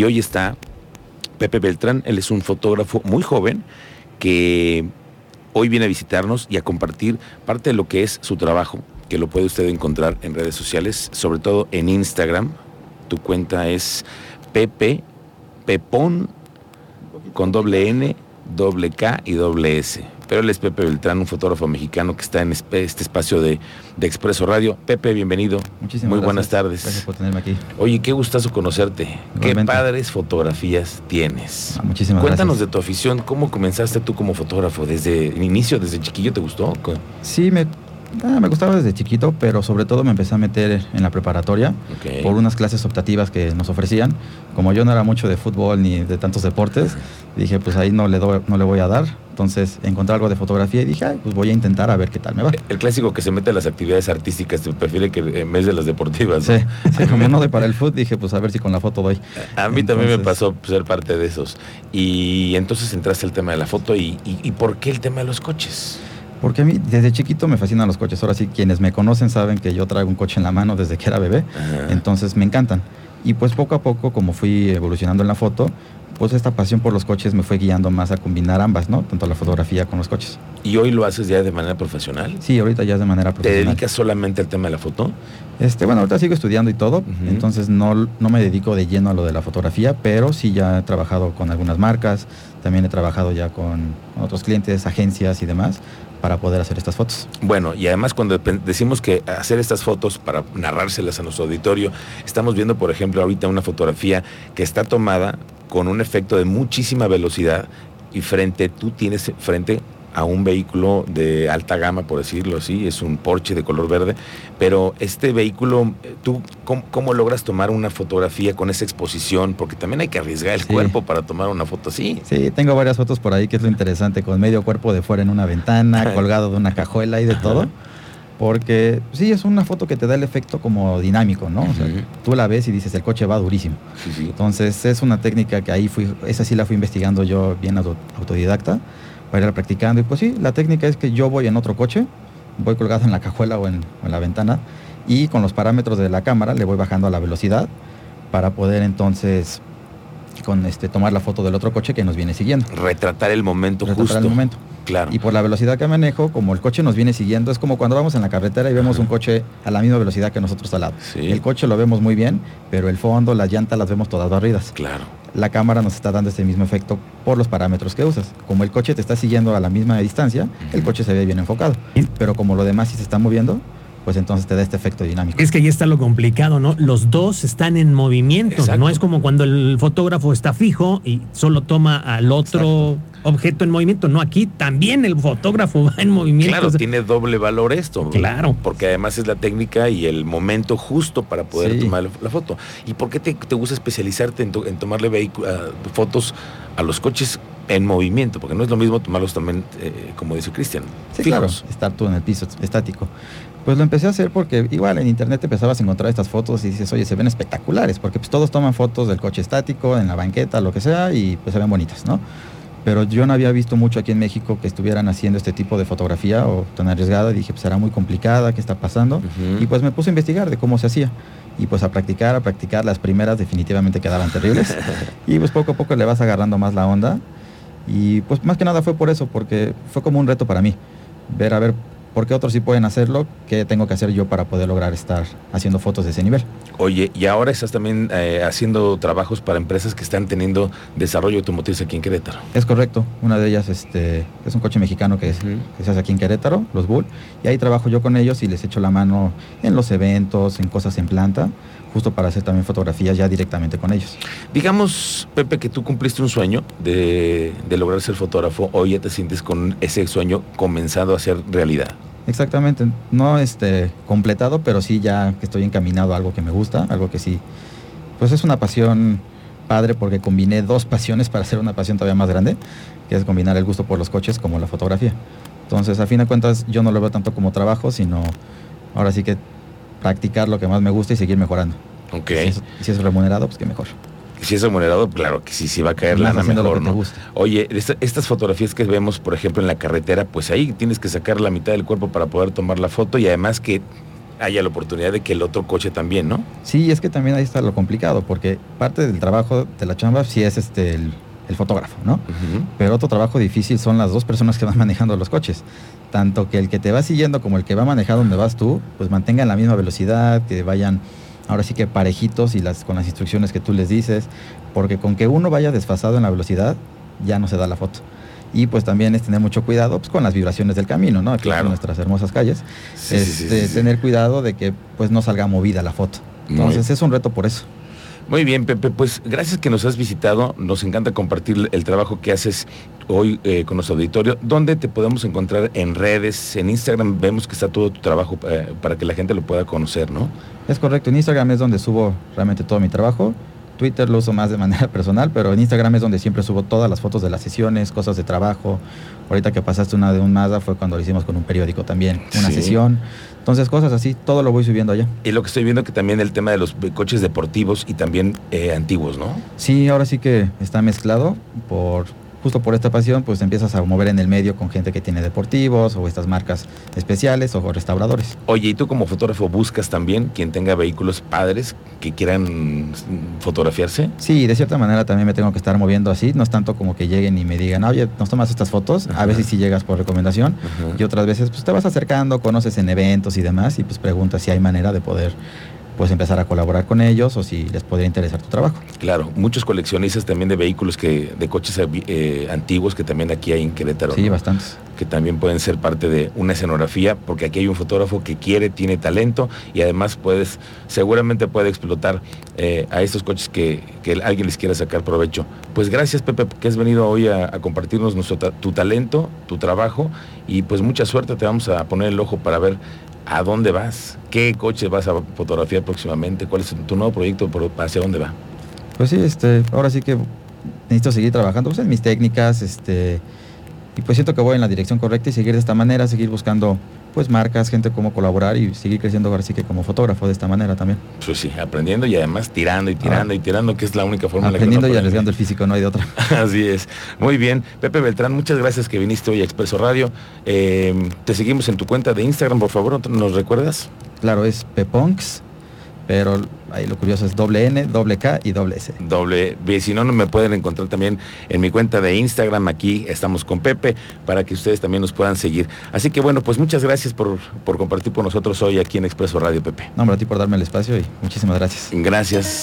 Y hoy está Pepe Beltrán, él es un fotógrafo muy joven que hoy viene a visitarnos y a compartir parte de lo que es su trabajo, que lo puede usted encontrar en redes sociales, sobre todo en Instagram. Tu cuenta es Pepe Pepón con doble N, doble K y doble S. Pero él es Pepe Beltrán, un fotógrafo mexicano que está en este espacio de, de Expreso Radio. Pepe, bienvenido. Muchísimas Muy gracias. buenas tardes. Gracias por tenerme aquí. Oye, qué gustazo conocerte. Qué Igualmente. padres fotografías tienes. Ah, muchísimas Cuéntanos gracias. de tu afición. ¿Cómo comenzaste tú como fotógrafo? ¿Desde el inicio, desde chiquillo te gustó? Sí, me, ah, me gustaba desde chiquito, pero sobre todo me empecé a meter en la preparatoria por unas clases optativas que nos ofrecían. Como yo no era mucho de fútbol ni de tantos deportes, dije, pues ahí no le, doy- no le voy a dar. Entonces encontré algo de fotografía y dije, "Ay, pues voy a intentar a ver qué tal me va. El clásico que se mete a las actividades artísticas te prefiere que en vez de las deportivas. ¿no? Sí, sí, como no doy para el fútbol, dije, pues a ver si con la foto doy. A mí también me pasó ser parte de esos. Y entonces entraste al tema de la foto y, y- y ¿por qué el tema de los coches? Porque a mí desde chiquito me fascinan los coches. Ahora sí, quienes me conocen saben que yo traigo un coche en la mano desde que era bebé. Ajá. Entonces me encantan. Y pues poco a poco, como fui evolucionando en la foto, pues esta pasión por los coches me fue guiando más a combinar ambas, ¿no? Tanto la fotografía con los coches. ¿Y hoy lo haces ya de manera profesional? Sí, ahorita ya es de manera ¿Te profesional. dedicas solamente al tema de la foto? Este, bueno, ahorita sigo estudiando y todo, entonces no, no me dedico de lleno a lo de la fotografía, pero sí ya he trabajado con algunas marcas, también he trabajado ya con, otros clientes, agencias y demás, para poder hacer estas fotos. Bueno, y además cuando decimos que hacer estas fotos para narrárselas a nuestro auditorio, estamos viendo, por ejemplo, ahorita una fotografía que está tomada con un efecto de muchísima velocidad y frente, tú tienes frente a un vehículo de alta gama, por decirlo así, es un Porsche de color verde, pero este vehículo, eh, ¿tú cómo, cómo logras tomar una fotografía con esa exposición? Porque también hay que arriesgar el Sí. cuerpo para tomar una foto así. Sí, tengo varias fotos por ahí que es lo interesante, con medio cuerpo de fuera en una ventana, colgado de una cajuela y de todo. Porque sí, es una foto que te da el efecto como dinámico, ¿no? O sea, tú la ves y dices, el coche va durísimo. Sí, sí. Entonces es una técnica que ahí fui, esa sí la fui investigando yo bien auto- autodidacta para ir practicando. Y pues sí, la técnica es que yo voy en otro coche, voy colgado en la cajuela o en, o en la ventana y con los parámetros de la cámara le voy bajando a la velocidad para poder entonces con este tomar la foto del otro coche que nos viene siguiendo. Retratar el momento Retratar justo. el momento. Claro. Y por la velocidad que manejo, como el coche nos viene siguiendo, es como cuando vamos en la carretera y vemos Ajá. un coche a la misma velocidad que nosotros al lado. Sí. El coche lo vemos muy bien, pero el fondo, las llantas las vemos todas barridas. Claro. La cámara nos está dando ese mismo efecto por los parámetros que usas. Como el coche te está siguiendo a la misma distancia, el coche se ve bien enfocado. Pero como lo demás sí se está moviendo, pues entonces te da este efecto dinámico. Es que ahí está lo complicado, ¿no? Los dos están en movimiento. Exacto. No es como cuando el fotógrafo está fijo y solo toma al otro objeto en movimiento. No, aquí también el fotógrafo va en movimiento. Claro, O sea, tiene doble valor esto. Claro. Porque además es la técnica y el momento justo para poder Sí. tomar la, foto. ¿Y por qué te, te gusta especializarte en, to- en tomarle vehicu- a- fotos a los coches en movimiento? Porque no es lo mismo tomarlos también, eh, como dice Cristian, Sí, fijos. claro, estar tú en el piso estático. Pues lo empecé a hacer porque igual en internet te empezabas a encontrar estas fotos y dices, oye, se ven espectaculares, porque pues todos toman fotos del coche estático, en la banqueta, lo que sea, y pues se ven bonitas, ¿no? Pero yo no había visto mucho aquí en México que estuvieran haciendo este tipo de fotografía o tan arriesgada. Dije, pues será muy complicada, ¿qué está pasando? Y pues me puse a investigar de cómo se hacía. Y pues a practicar, a practicar. Las primeras definitivamente quedaban terribles. y pues poco a poco le vas agarrando más la onda. Y pues más que nada fue por eso, porque fue como un reto para mí. Ver a ver por qué otros sí pueden hacerlo, qué tengo que hacer yo para poder lograr estar haciendo fotos de ese nivel. Oye, y ahora estás también eh, haciendo trabajos para empresas que están teniendo desarrollo automotriz aquí en Querétaro. Es correcto. Una de ellas este, es un coche mexicano que, es, que se hace aquí en Querétaro, los Bull. Y ahí trabajo yo con ellos y les echo la mano en los eventos, en cosas en planta, justo para hacer también fotografías ya directamente con ellos. Digamos, Pepe, que tú cumpliste un sueño de, de lograr ser fotógrafo. Hoy ya te sientes con ese sueño comenzado a ser realidad. Exactamente, no este completado, pero sí ya que estoy encaminado a algo que me gusta, algo que sí, pues es una pasión padre porque combiné dos pasiones para hacer una pasión todavía más grande, que es combinar el gusto por los coches como la fotografía. Entonces, a fin de cuentas, yo no lo veo tanto como trabajo, sino ahora sí que practicar lo que más me gusta y seguir mejorando. Ok. Si es, si es remunerado, pues que mejor. Si es remunerado, claro que sí, sí va a caer lana mejor, ¿no? Oye, esta- estas fotografías que vemos, por ejemplo, en la carretera, pues ahí tienes que sacar la mitad del cuerpo para poder tomar la foto y además que haya la oportunidad de que el otro coche también, ¿no? Sí, es que también ahí está lo complicado, porque parte del trabajo de la chamba sí es este el, el fotógrafo, ¿no? Pero otro trabajo difícil son las dos personas que van manejando los coches. Tanto que el que te va siguiendo como el que va manejando donde vas tú, pues mantengan la misma velocidad, que vayan ahora sí que parejitos y las, con las instrucciones que tú les dices, porque con que uno vaya desfasado en la velocidad, ya no se da la foto. Y pues también es tener mucho cuidado pues, con las vibraciones del camino, ¿no? Aquí Claro. en nuestras hermosas calles. Sí, Este, sí, sí. Tener cuidado de que pues no salga movida la foto. Muy Entonces es un reto por eso. Muy bien, Pepe, pues gracias que nos has visitado. Nos encanta compartir el trabajo que haces hoy eh, con nuestro auditorio. ¿Dónde te podemos encontrar en redes? En Instagram vemos que está todo tu trabajo eh, para que la gente lo pueda conocer, ¿no? Es correcto, en Instagram es donde subo realmente todo mi trabajo. Twitter lo uso más de manera personal, pero en Instagram es donde siempre subo todas las fotos de las sesiones, cosas de trabajo. Ahorita que pasaste una de un Mazda fue cuando lo hicimos con un periódico también, una Sí. sesión. Entonces cosas así, todo lo voy subiendo allá. Y lo que estoy viendo que también el tema de los coches deportivos y también eh, antiguos, ¿no? Sí, ahora sí que está mezclado por justo por esta pasión, pues te empiezas a mover en el medio con gente que tiene deportivos o estas marcas especiales o restauradores. Oye, ¿y tú como fotógrafo buscas también quien tenga vehículos padres que quieran fotografiarse? Sí, de cierta manera también me tengo que estar moviendo así, no es tanto como que lleguen y me digan, oye, nos tomas estas fotos, Ajá. a veces sí llegas por recomendación Ajá. y otras veces pues te vas acercando, conoces en eventos y demás y pues preguntas si hay manera de poder pues empezar a colaborar con ellos o si les podría interesar tu trabajo. Claro, muchos coleccionistas también de vehículos que, de coches eh, antiguos que también aquí hay en Querétaro. Sí, ¿no? bastantes. Que también pueden ser parte de una escenografía, porque aquí hay un fotógrafo que quiere, tiene talento y además puedes, seguramente puede explotar eh, a estos coches que, que alguien les quiera sacar provecho. Pues gracias Pepe, que has venido hoy a, compartirnos tu talento, tu trabajo y pues mucha suerte, te vamos a poner el ojo para ver a dónde vas, qué coche vas a fotografiar próximamente, cuál es tu nuevo proyecto, hacia dónde va. Pues sí, este, ahora sí que necesito seguir trabajando pues, mis técnicas, este, y pues siento que voy en la dirección correcta y seguir de esta manera, seguir buscando pues marcas, gente cómo colaborar y seguir creciendo ahora sí que como fotógrafo de esta manera también. Pues sí, aprendiendo y además tirando y tirando y tirando, que es la única forma en la que Aprendiendo y arriesgando el físico, no hay de otra. Así es. Muy bien. Pepe Beltrán, muchas gracias que viniste hoy a Expreso Radio. Eh, te seguimos en tu cuenta de Instagram, por favor, ¿nos recuerdas? Claro, es Peponks, pero ahí lo curioso es doble N, doble K y doble S. Doble B. Si no, no me pueden encontrar también en mi cuenta de Instagram. Aquí estamos con Pepe para que ustedes también nos puedan seguir. Así que bueno, pues muchas gracias por, por compartir con nosotros hoy aquí en Expreso Radio, Pepe. No, hombre, a ti por darme el espacio y muchísimas gracias. Gracias.